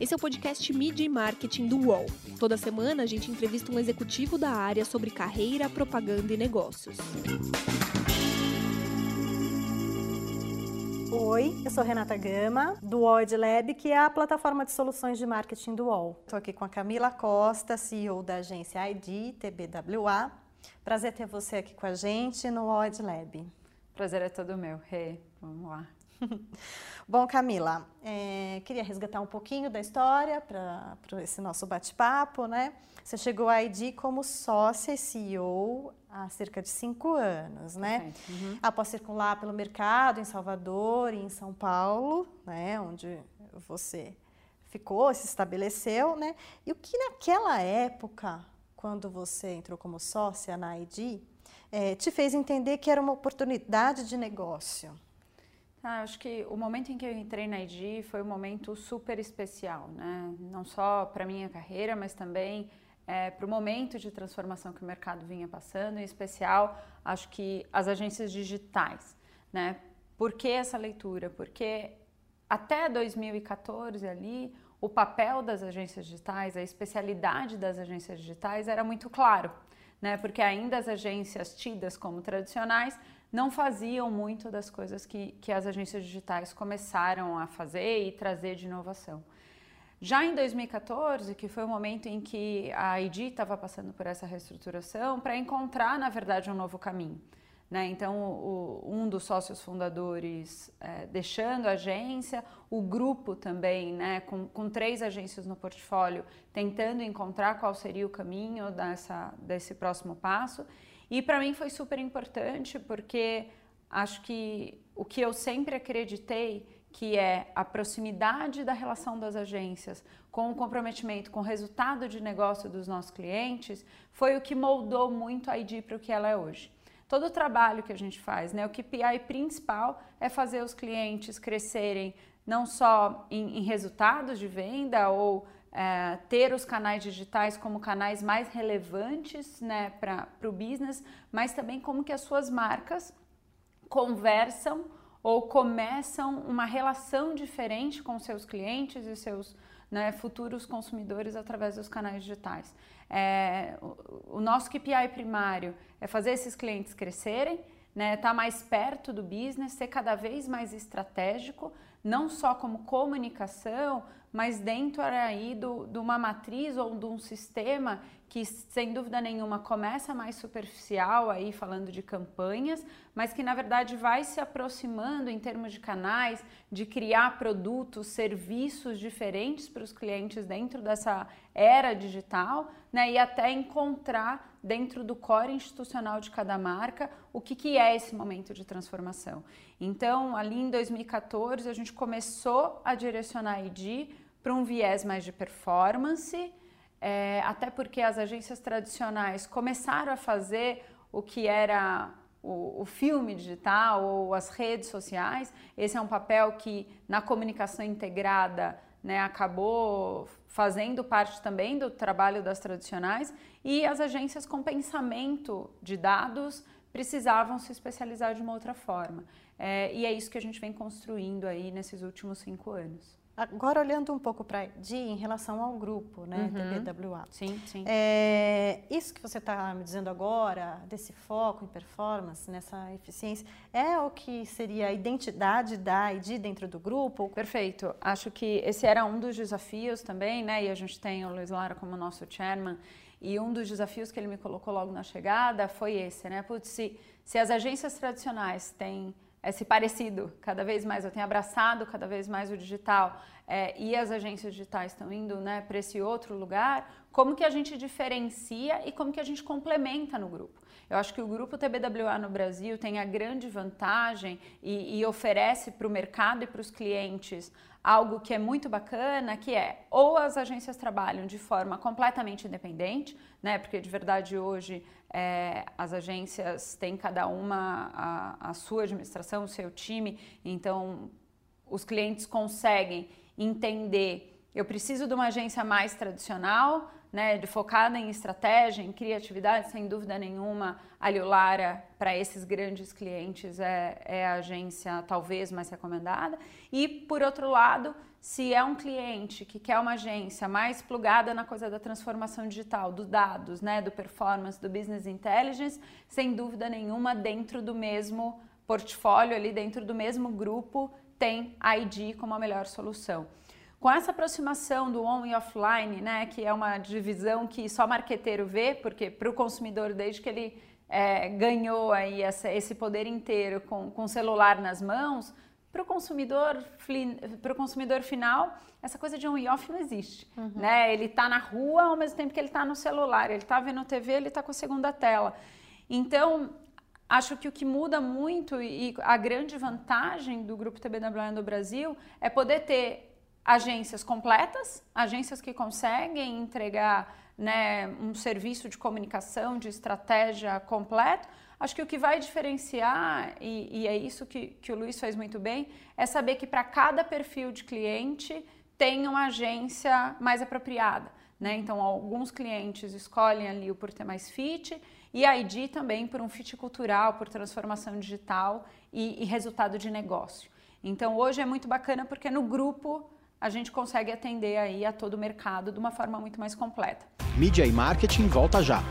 Esse é o podcast Media e Marketing do UOL. Toda semana a gente entrevista um executivo da área sobre carreira, propaganda e negócios. Oi, eu sou Renata Gama, do UOL Lab, que é a plataforma de soluções de marketing do UOL. Estou aqui com a Camila Costa, CEO da agência ID TBWA. Prazer ter você aqui com a gente no UOL Lab. Prazer é todo meu. Hey, vamos lá. Bom, Camila, é, queria resgatar um pouquinho da história para esse nosso bate-papo, né? Você chegou à ID como sócia e CEO há cerca de cinco anos, né? Uhum. Após circular pelo mercado em Salvador e em São Paulo, né? Onde você ficou, se estabeleceu, né? E o que naquela época, quando você entrou como sócia na ID, é, te fez entender que era uma oportunidade de negócio? Ah, acho que o momento em que eu entrei na ID foi um momento super especial, né? Não só para minha carreira, mas também é, para o momento de transformação que o mercado vinha passando, em especial, acho que as agências digitais, né? Por que essa leitura? Porque até 2014 ali, o papel das agências digitais, a especialidade das agências digitais era muito claro, né? Porque ainda as agências tidas como tradicionais não faziam muito das coisas que, que as agências digitais começaram a fazer e trazer de inovação. Já em 2014, que foi o momento em que a ID estava passando por essa reestruturação, para encontrar, na verdade, um novo caminho. Né? Então, o, um dos sócios fundadores é, deixando a agência, o grupo também, né, com, com, três agências no portfólio, tentando encontrar qual seria o caminho dessa, desse próximo passo. E para mim foi super importante porque acho que o que eu sempre acreditei que é a proximidade da relação das agências com o comprometimento com o resultado de negócio dos nossos clientes, foi o que moldou muito a ID para o que ela é hoje. Todo o trabalho que a gente faz, né, o KPI principal é fazer os clientes crescerem não só em, em resultados de venda ou é, ter os canais digitais como canais mais relevantes né, para o business, mas também como que as suas marcas conversam ou começam uma relação diferente com seus clientes e seus né, futuros consumidores através dos canais digitais. É, o, o, nosso KPI primário é fazer esses clientes crescerem, né, tá mais perto do business, ser cada vez mais estratégico, não só como comunicação, mas dentro aí do, de uma matriz ou de um sistema que, sem dúvida nenhuma, começa mais superficial aí falando de campanhas, mas que na verdade vai se aproximando em termos de canais, de criar produtos, serviços diferentes para os clientes dentro dessa era digital, né? E até encontrar dentro do core institucional de cada marca o que, que é esse momento de transformação. Então, ali em 2014, a gente começou a direcionar a ID para um viés mais de performance, é, até porque as agências tradicionais começaram a fazer o que era o, o, filme digital ou as redes sociais. Esse é um papel que na comunicação integrada né, acabou fazendo parte também do trabalho das tradicionais e as agências com pensamento de dados precisavam se especializar de uma outra forma. É, e é isso que a gente vem construindo aí nesses últimos cinco anos. Agora, olhando um pouco para Di em relação ao grupo, né, uhum. TBWA. Sim, sim. É, isso que você está me dizendo agora, desse foco em performance, nessa eficiência, é o que seria a identidade da ID dentro do grupo? Perfeito. Acho que esse era um dos desafios também, né, e a gente tem o Luiz Lara como nosso chairman, e um dos desafios que ele me colocou logo na chegada foi esse, né, Putz, se, se as agências tradicionais têm esse parecido cada vez mais. Eu tenho abraçado cada vez mais o digital é, e as agências digitais estão indo né, para esse outro lugar. Como que a gente diferencia e como que a gente complementa no grupo? Eu acho que o grupo TBWA no Brasil tem a grande vantagem e, e oferece para o mercado e para os clientes algo que é muito bacana, que é ou as agências trabalham de forma completamente independente, né? Porque de verdade hoje é, as agências têm cada uma a, a sua administração, o seu time, então os clientes conseguem entender. Eu preciso de uma agência mais tradicional, né, de focada em estratégia, em criatividade, sem dúvida nenhuma, a Liulara, para esses grandes clientes, é, é a agência talvez mais recomendada. E, por outro lado, se é um cliente que quer uma agência mais plugada na coisa da transformação digital, dos dados, né, do performance, do business intelligence, sem dúvida nenhuma, dentro do mesmo portfólio, ali dentro do mesmo grupo, tem a ID como a melhor solução. Com essa aproximação do on e offline, né, que é uma divisão que só marqueteiro vê, porque para o consumidor, desde que ele é, ganhou aí essa, esse poder inteiro com, com o celular nas mãos, para o consumidor, consumidor final, essa coisa de on e off não existe. Uhum. Né? Ele está na rua ao mesmo tempo que ele está no celular, ele está vendo TV, ele está com a segunda tela. Então, acho que o que muda muito e a grande vantagem do Grupo TBWA no Brasil é poder ter agências completas, agências que conseguem entregar né, um serviço de comunicação, de estratégia completo, Acho que o que vai diferenciar, e, e é isso que, que o Luiz faz muito bem, é saber que para cada perfil de cliente tem uma agência mais apropriada. Né? Então, alguns clientes escolhem ali o por ter mais fit e a ID também por um fit cultural, por transformação digital e, e resultado de negócio. Então, hoje é muito bacana porque no grupo a gente consegue atender aí a todo o mercado de uma forma muito mais completa. Mídia e marketing volta já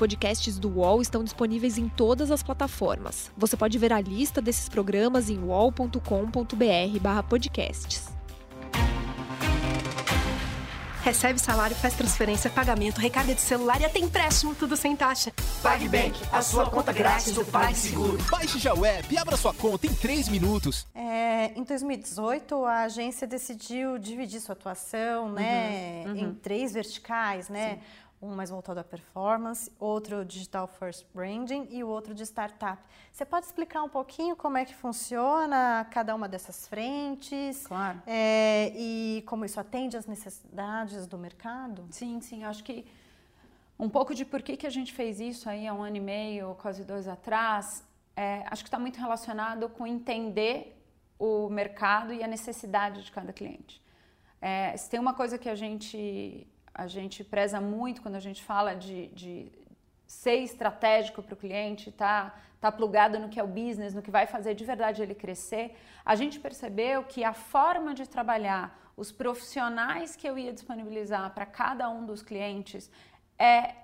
podcasts do UOL estão disponíveis em todas as plataformas. Você pode ver a lista desses programas em uol.com.br/podcasts. Recebe salário, faz transferência, pagamento, recarga de celular e até empréstimo, tudo sem taxa. PagBank, a sua conta grátis do PagSeguro. Baixe já o app e abra sua conta em 3 minutos. É, em 2018, a agência decidiu dividir sua atuação né, uhum, uhum. em três verticais, né? Sim um mais voltado à performance, outro digital first branding e o outro de startup. Você pode explicar um pouquinho como é que funciona cada uma dessas frentes? Claro. É, e como isso atende às necessidades do mercado? Sim, sim. Acho que um pouco de por que, que a gente fez isso aí há um ano e meio, quase dois atrás, é, acho que está muito relacionado com entender o mercado e a necessidade de cada cliente. É, se tem uma coisa que a gente a gente preza muito quando a gente fala de, de ser estratégico para o cliente, tá, tá plugado no que é o business, no que vai fazer de verdade ele crescer. A gente percebeu que a forma de trabalhar, os profissionais que eu ia disponibilizar para cada um dos clientes é,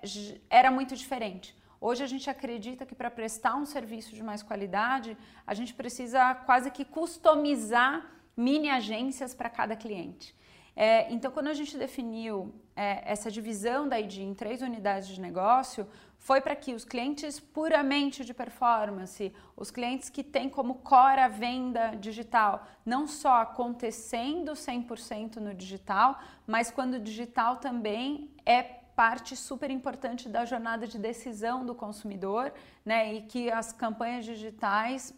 era muito diferente. Hoje a gente acredita que para prestar um serviço de mais qualidade, a gente precisa quase que customizar mini agências para cada cliente. É, então, quando a gente definiu é, essa divisão da ID em três unidades de negócio, foi para que os clientes puramente de performance, os clientes que têm como core a venda digital, não só acontecendo 100% no digital, mas quando o digital também é parte super importante da jornada de decisão do consumidor, né? E que as campanhas digitais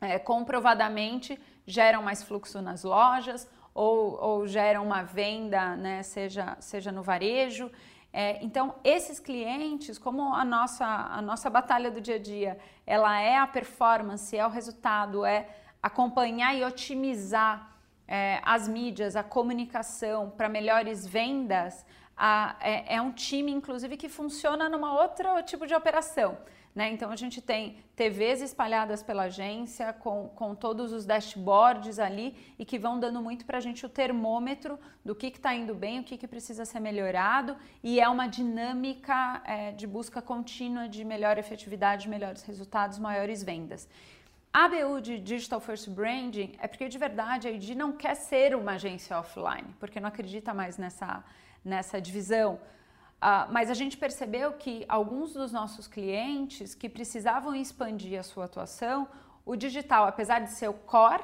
é, comprovadamente geram mais fluxo nas lojas, ou, ou geram uma venda, né, seja, seja no varejo. É, então, esses clientes, como a nossa, a nossa batalha do dia a dia, ela é a performance, é o resultado, é acompanhar e otimizar é, as mídias, a comunicação para melhores vendas, a, é, é um time, inclusive, que funciona numa outro tipo de operação. Né? Então a gente tem TVs espalhadas pela agência com, com todos os dashboards ali e que vão dando muito para a gente o termômetro do que está indo bem, o que, que precisa ser melhorado e é uma dinâmica é, de busca contínua de melhor efetividade, melhores resultados, maiores vendas. A BU de Digital First Branding é porque de verdade a ID não quer ser uma agência offline, porque não acredita mais nessa, nessa divisão. Uh, mas a gente percebeu que alguns dos nossos clientes que precisavam expandir a sua atuação, o digital, apesar de ser o core,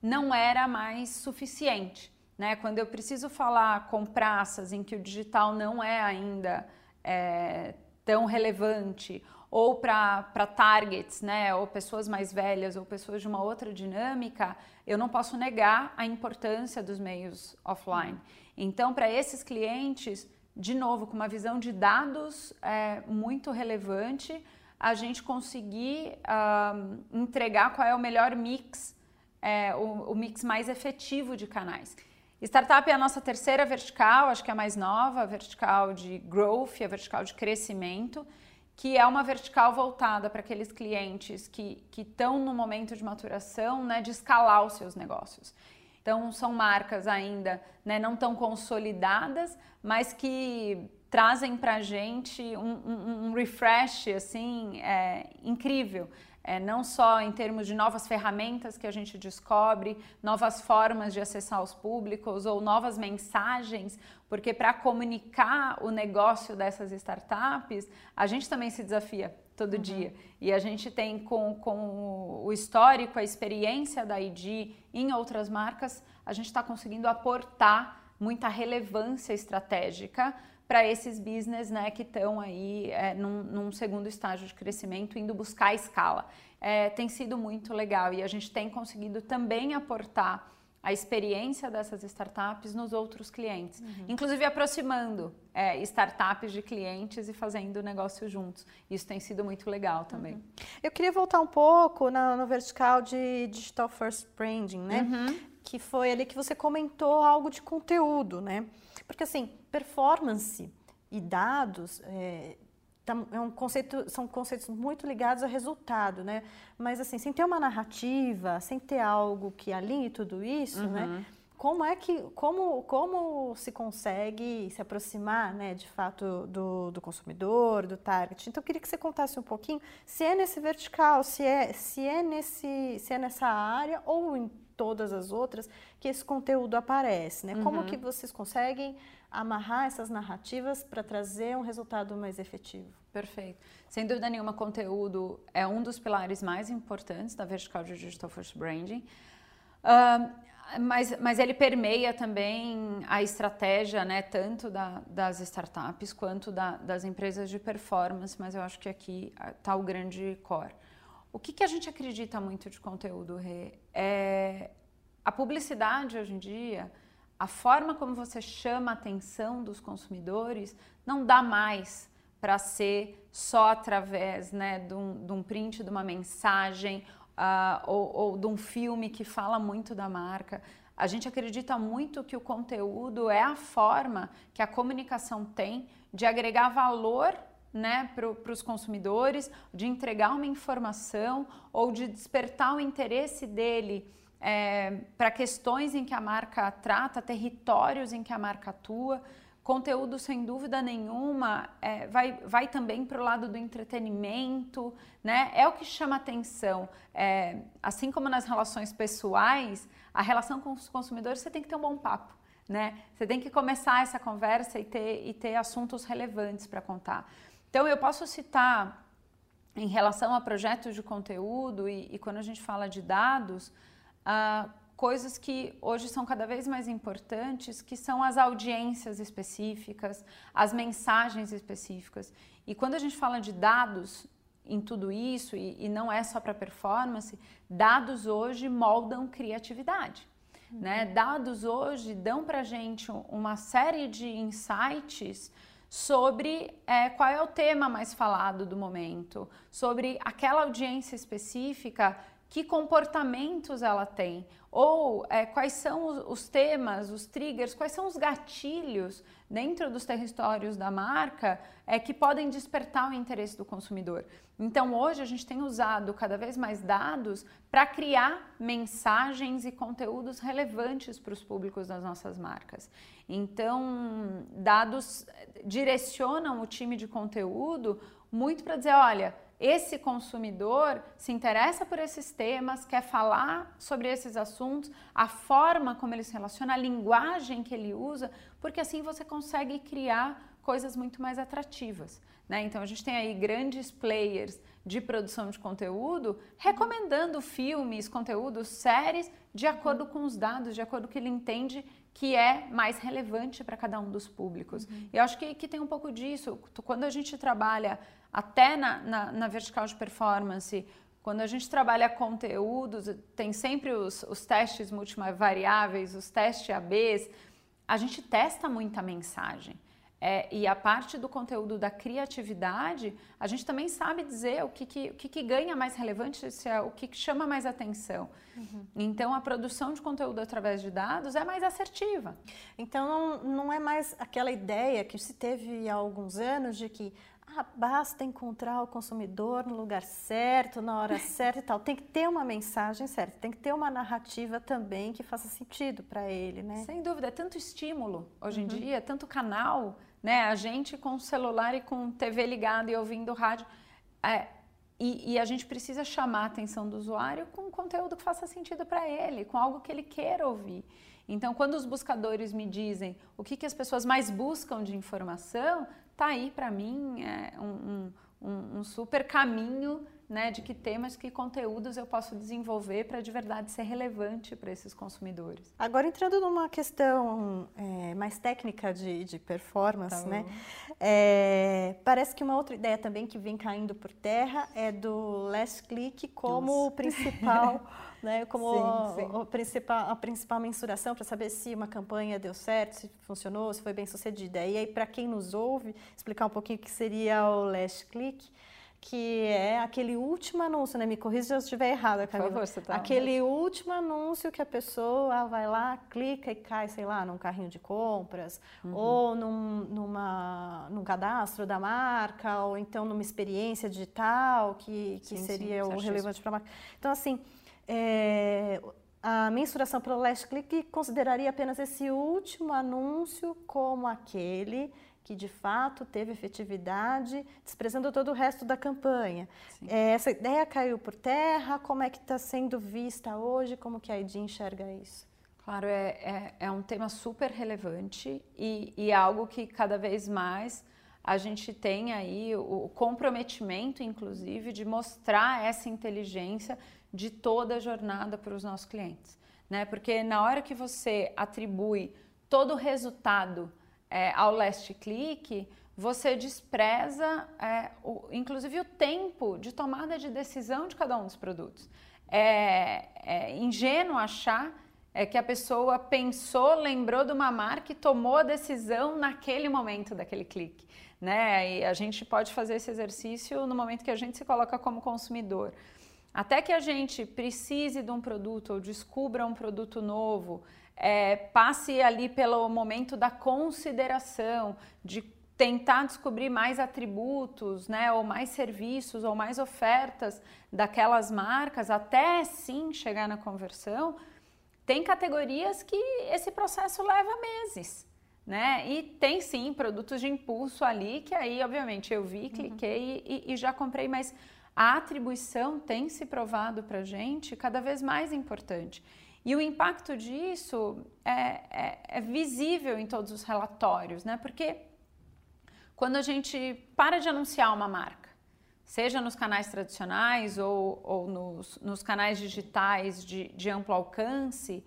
não era mais suficiente. Né? Quando eu preciso falar com praças em que o digital não é ainda é, tão relevante, ou para targets, né, ou pessoas mais velhas, ou pessoas de uma outra dinâmica, eu não posso negar a importância dos meios offline. Então, para esses clientes, de novo, com uma visão de dados é, muito relevante, a gente conseguir uh, entregar qual é o melhor mix, é, o, o, mix mais efetivo de canais. Startup é a nossa terceira vertical, acho que é a mais nova, a vertical de growth, a vertical de crescimento, que é uma vertical voltada para aqueles clientes que estão no momento de maturação, né, de escalar os seus negócios. Então, são marcas ainda né, não tão consolidadas, mas que trazem para a gente um, um, um, refresh assim é, incrível. É, não só em termos de novas ferramentas que a gente descobre, novas formas de acessar os públicos ou novas mensagens, porque para comunicar o negócio dessas startups, a gente também se desafia todo uhum. dia. E a gente tem com, com o histórico, a experiência da ID em outras marcas, a gente está conseguindo aportar muita relevância estratégica para esses business né, que estão aí é, num, num, segundo estágio de crescimento, indo buscar a escala. É, tem sido muito legal e a gente tem conseguido também aportar a experiência dessas startups nos outros clientes, uhum. inclusive aproximando é, startups de clientes e fazendo negócio juntos. Isso tem sido muito legal também. Uhum. Eu queria voltar um pouco no, no vertical de Digital First Branding, né? Uhum. Que foi ali que você comentou algo de conteúdo, né? Porque assim, performance e dados é, é um conceito, são conceitos muito ligados ao resultado, né? Mas assim, sem ter uma narrativa, sem ter algo que alinhe tudo isso, né? uhum. né? Como é que, como, como se consegue se aproximar, né, de fato, do, do consumidor, do target? Então, eu queria que você contasse um pouquinho se é nesse vertical, se é, se é, nesse, se é nessa área ou em todas as outras que esse conteúdo aparece, né? Uhum. Como que vocês conseguem amarrar essas narrativas para trazer um resultado mais efetivo? Perfeito. Sem dúvida nenhuma, conteúdo é um dos pilares mais importantes da vertical de Digital First Branding. Mas, mas ele permeia também a estratégia, né, tanto da, das startups quanto da, das empresas de performance, mas eu acho que aqui está o grande core. O que, que a gente acredita muito de conteúdo, Rê? É a publicidade hoje em dia, a forma como você chama a atenção dos consumidores não dá mais para ser só através né, de, um, de um print, de uma mensagem uh, ou, ou de um filme que fala muito da marca. A gente acredita muito que o conteúdo é a forma que a comunicação tem de agregar valor né, para os consumidores, de entregar uma informação ou de despertar o interesse dele é, para questões em que a marca trata, territórios em que a marca atua. Conteúdo, sem dúvida nenhuma, é, vai, vai também para o lado do entretenimento, né? É o que chama atenção. É, assim como nas relações pessoais, a relação com os consumidores você tem que ter um bom papo. Né? Você tem que começar essa conversa e ter, e ter assuntos relevantes para contar. Então, eu posso citar, em relação a projetos de conteúdo e, e quando a gente fala de dados, uh, coisas que hoje são cada vez mais importantes, que são as audiências específicas, as mensagens específicas. E quando a gente fala de dados em tudo isso, e, e não é só para performance, dados hoje moldam criatividade. Uhum. Né? Dados hoje dão para a gente uma série de insights sobre é, qual é o tema mais falado do momento, sobre aquela audiência específica, que comportamentos ela tem, ou é, quais são os, os, temas, os triggers, quais são os gatilhos dentro dos territórios da marca é, que podem despertar o interesse do consumidor. Então, hoje a gente tem usado cada vez mais dados para criar mensagens e conteúdos relevantes para os públicos das nossas marcas. Então, dados direcionam o time de conteúdo muito para dizer: olha esse consumidor se interessa por esses temas, quer falar sobre esses assuntos, a forma como ele se relaciona, a linguagem que ele usa, porque assim você consegue criar coisas muito mais atrativas. Né? Então a gente tem aí grandes players de produção de conteúdo recomendando filmes, conteúdos, séries de acordo com os dados, de acordo com o que ele entende que é mais relevante para cada um dos públicos. Uhum. Eu acho que, que tem um pouco disso. Quando a gente trabalha até na, na, na vertical de performance, quando a gente trabalha conteúdos, tem sempre os, os testes multivariáveis, os testes ABs, a gente testa muita mensagem. É, e a parte do conteúdo da criatividade, a gente também sabe dizer o que, que, o que, que ganha mais relevante, é o que, que chama mais atenção. Uhum. Então, a produção de conteúdo através de dados é mais assertiva. Então, não, não é mais aquela ideia que se teve há alguns anos de que ah, basta encontrar o consumidor no lugar certo, na hora certa e tal. Tem que ter uma mensagem certa, tem que ter uma narrativa também que faça sentido para ele, né? Sem dúvida, é tanto estímulo hoje em uhum. dia, tanto canal, né? A gente com celular e com TV ligada e ouvindo rádio. É, e, e, a gente precisa chamar a atenção do usuário com conteúdo que faça sentido para ele, com algo que ele queira ouvir. Então, quando os buscadores me dizem o que, que as pessoas mais buscam de informação, tá aí para mim é um, um, um, super caminho né, de que temas, que conteúdos eu posso desenvolver para de verdade ser relevante para esses consumidores. Agora entrando numa questão é, mais técnica de, de performance, tá né? É, parece que uma outra ideia também que vem caindo por terra é do last click como Nossa. principal né, como sim, sim. A, principal, a principal mensuração para saber se uma campanha deu certo, se funcionou, se foi bem sucedida. E aí, para quem nos ouve, explicar um pouquinho o que seria o last click, que é aquele último anúncio, né? Me corrija se eu estiver errada, Camila. Por favor, você tá aquele último anúncio que a pessoa vai lá, clica e cai, sei lá, num carrinho de compras, uhum. ou num, numa, num cadastro da marca, ou então numa experiência digital que, que sim, seria sim, o relevante para a marca. Então, assim, é, a mensuração pelo last click consideraria apenas esse último anúncio como aquele que de fato teve efetividade, desprezando todo o resto da campanha. É, essa ideia caiu por terra, como é que está sendo vista hoje, como que a ID enxerga isso? Claro, é, é, é um tema super relevante e, e é algo que cada vez mais a gente tem aí o comprometimento, inclusive, de mostrar essa inteligência de toda a jornada para os nossos clientes. Né? Porque na hora que você atribui todo o resultado é, ao last click, você despreza, é, o, inclusive, o tempo de tomada de decisão de cada um dos produtos. É, é ingênuo achar é, que a pessoa pensou, lembrou de uma marca e tomou a decisão naquele momento daquele clique. Né? E a gente pode fazer esse exercício no momento que a gente se coloca como consumidor. Até que a gente precise de um produto ou descubra um produto novo, é, passe ali pelo momento da consideração, de tentar descobrir mais atributos, né, ou mais serviços, ou mais ofertas daquelas marcas, até sim chegar na conversão, tem categorias que esse processo leva meses. Né? E tem sim produtos de impulso ali que aí, obviamente, eu vi, cliquei uhum. e, e já comprei, mas a atribuição tem se provado para a gente cada vez mais importante. E o impacto disso é, é, é, visível em todos os relatórios, né? Porque quando a gente para de anunciar uma marca, seja nos canais tradicionais ou, ou nos, nos, canais digitais de, de amplo alcance,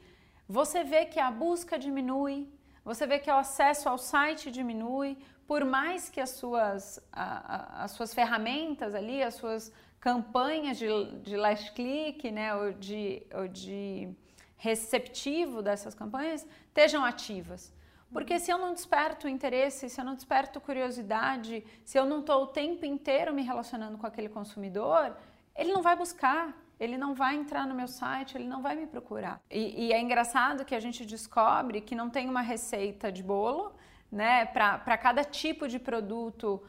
você vê que a busca diminui, você vê que o acesso ao site diminui, por mais que as suas, a, a, as suas ferramentas ali, as suas campanhas de, de last click, né, ou de, ou de receptivo dessas campanhas, estejam ativas. Porque se eu não desperto interesse, se eu não desperto curiosidade, se eu não estou o tempo inteiro me relacionando com aquele consumidor, ele não vai buscar, ele não vai entrar no meu site, ele não vai me procurar. E, e é engraçado que a gente descobre que não tem uma receita de bolo, né? Para cada tipo de produto,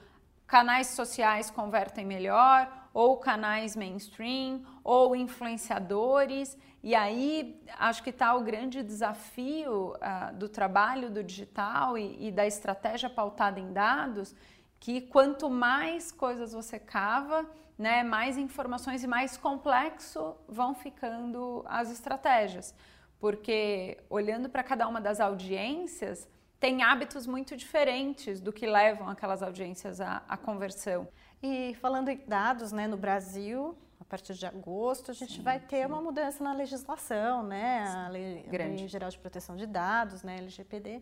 canais sociais convertem melhor, ou canais mainstream, ou influenciadores. E aí acho que está o grande desafio uh, do trabalho do digital e, e da estratégia pautada em dados, que quanto mais coisas você cava, né, mais informações e mais complexo vão ficando as estratégias. Porque olhando para cada uma das audiências, tem hábitos muito diferentes do que levam aquelas audiências à, à conversão. E falando em dados, né, no Brasil, a partir de agosto, a gente sim, vai ter sim. uma mudança na legislação, né, a lei, a lei, Geral de Proteção de Dados, né, LGPD.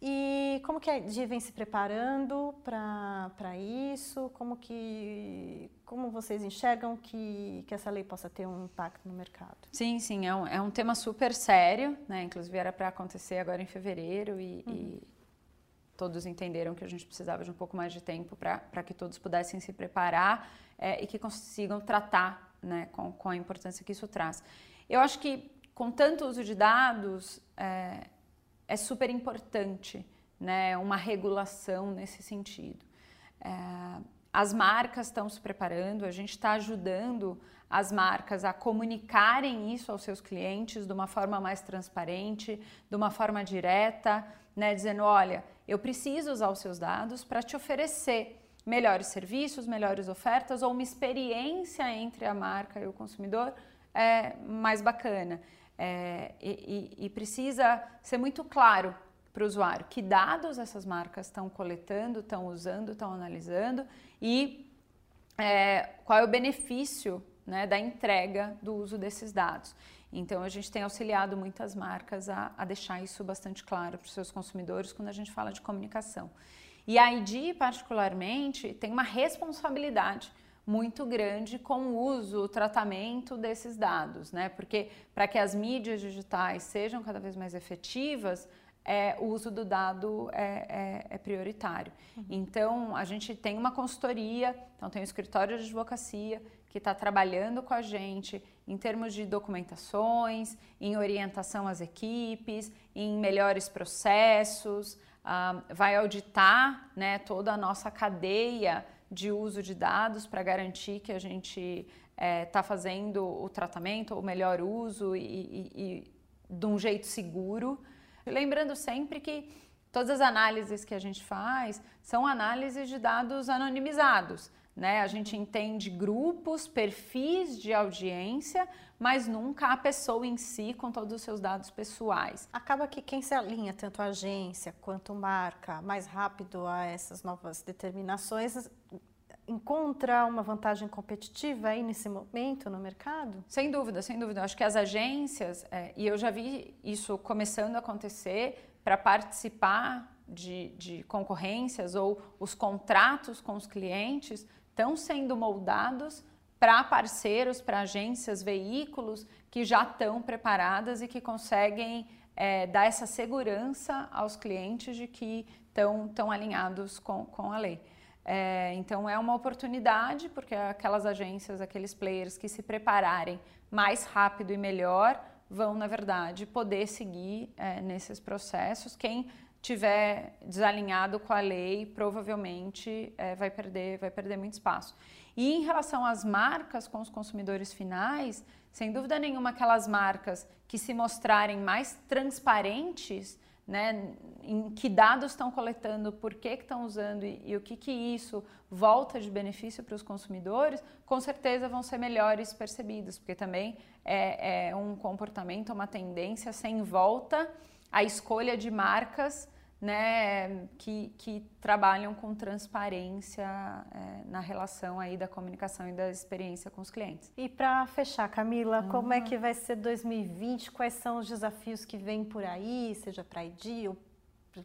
E como que a DI vem se preparando para isso? Como que como vocês enxergam que, que essa lei possa ter um impacto no mercado? Sim, sim, é um, é um tema super sério, né? Inclusive era para acontecer agora em fevereiro e, uhum. e, todos entenderam que a gente precisava de um pouco mais de tempo para que todos pudessem se preparar é, e que consigam tratar né, com, com a importância que isso traz. Eu acho que com tanto uso de dados, é, é super importante né, uma regulação nesse sentido. É, as marcas estão se preparando, a gente está ajudando as marcas a comunicarem isso aos seus clientes de uma forma mais transparente, de uma forma direta, né, dizendo, olha, eu preciso usar os seus dados para te oferecer melhores serviços, melhores ofertas ou uma experiência entre a marca e o consumidor é, mais bacana. É, e, e, precisa ser muito claro para o usuário que dados essas marcas estão coletando, estão usando, estão analisando e é, qual é o benefício né, da entrega do uso desses dados. Então, a gente tem auxiliado muitas marcas a, a deixar isso bastante claro para os seus consumidores quando a gente fala de comunicação. E a ID, particularmente, tem uma responsabilidade muito grande com o uso, o tratamento desses dados, né? Porque para que as mídias digitais sejam cada vez mais efetivas, é, o uso do dado é, é, é prioritário. Uhum. Então, a gente tem uma consultoria, então tem um escritório de advocacia que está trabalhando com a gente em termos de documentações, em orientação às equipes, em melhores processos, uh, vai auditar né, toda a nossa cadeia de uso de dados para garantir que a gente está é, fazendo o tratamento, o melhor uso e, e, e de um jeito seguro. Lembrando sempre que todas as análises que a gente faz são análises de dados anonimizados. Né? A gente entende grupos, perfis de audiência, mas nunca a pessoa em si com todos os seus dados pessoais. Acaba que quem se alinha, tanto a agência quanto marca, mais rápido a essas novas determinações, encontra uma vantagem competitiva aí nesse momento no mercado? Sem dúvida, sem dúvida. acho que as agências, é, e eu já vi isso começando a acontecer, para participar de, de concorrências ou os contratos com os clientes estão sendo moldados para parceiros, para agências, veículos que já estão preparadas e que conseguem é, dar essa segurança aos clientes de que estão alinhados com, com a lei. É, então é uma oportunidade, porque aquelas agências, aqueles players que se prepararem mais rápido e melhor vão, na verdade, poder seguir é, nesses processos. Quem tiver desalinhado com a lei, provavelmente é, vai, perder, vai perder muito espaço. E em relação às marcas com os consumidores finais, sem dúvida nenhuma, aquelas marcas que se mostrarem mais transparentes né, em que dados estão coletando, por que estão usando e, e, o que, que isso volta de benefício para os consumidores, com certeza vão ser melhores percebidos, porque também é, é um comportamento, uma tendência sem volta à escolha de marcas né, que, que trabalham com transparência é, na relação aí da comunicação e da experiência com os clientes. E para fechar, Camila, uhum. como é que vai ser 2020? Quais são os desafios que vêm por aí, seja para a ID ou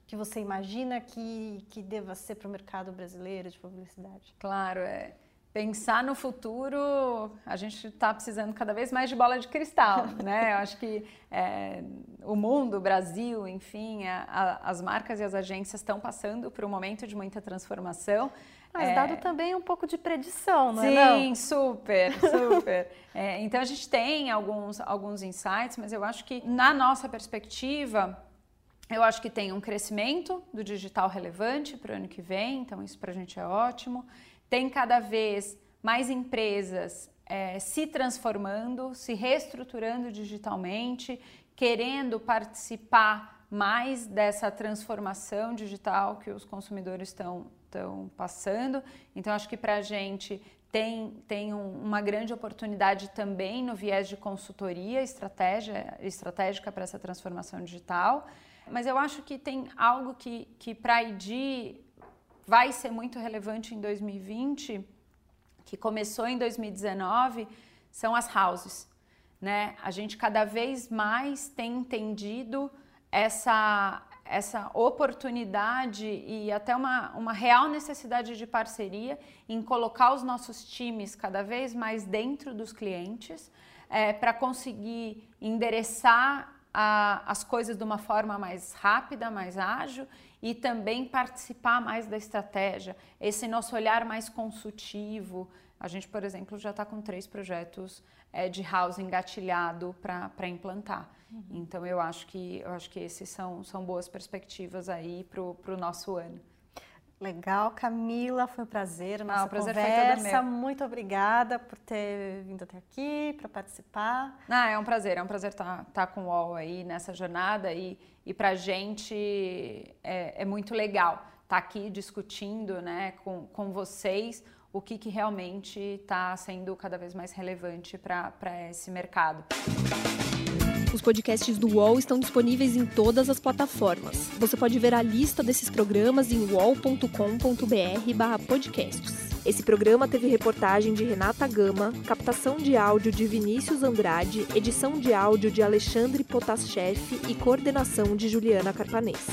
que você imagina que, que deva ser para o mercado brasileiro de publicidade? Claro, é, pensar no futuro, a gente está precisando cada vez mais de bola de cristal, né? Eu acho que é, o mundo, o Brasil, enfim, a, a, as marcas e as agências estão passando por um momento de muita transformação. Mas é... dado também um pouco de predição, não Sim, é? Sim, super, super. é, então a gente tem alguns, alguns insights, mas eu acho que na nossa perspectiva, eu acho que tem um crescimento do digital relevante para o ano que vem, então isso para a gente é ótimo tem cada vez mais empresas é, se transformando, se reestruturando digitalmente, querendo participar mais dessa transformação digital que os consumidores estão, estão passando. Então, acho que para a gente tem, tem um, uma grande oportunidade também no viés de consultoria estratégia, estratégica para essa transformação digital. Mas eu acho que tem algo que, que para a ID vai ser muito relevante em 2020, que começou em 2019, são as houses. Né? A gente cada vez mais tem entendido essa, essa oportunidade e até uma, uma real necessidade de parceria em colocar os nossos times cada vez mais dentro dos clientes é, para conseguir endereçar a, as coisas de uma forma mais rápida, mais ágil e também participar mais da estratégia, esse nosso olhar mais consultivo. A gente, por exemplo, já está com três projetos é, de house engatilhado para implantar. Uhum. Então, eu acho que eu acho que esses são, são boas perspectivas aí para o nosso ano. Legal, Camila, foi um prazer a nossa ah, o prazer conversa. Muito obrigada por ter vindo até aqui para participar. Ah, é um prazer, é um prazer estar tá, tá com o UOL aí nessa jornada e, e para a gente é, é, muito legal estar tá aqui discutindo né, com, com vocês o que, que realmente está sendo cada vez mais relevante para esse mercado. Os podcasts do UOL estão disponíveis em todas as plataformas. Você pode ver a lista desses programas em uol.com.br/podcasts. Esse programa teve reportagem de Renata Gama, captação de áudio de Vinícius Andrade, edição de áudio de Alexandre Potaschef e coordenação de Juliana Carpanês.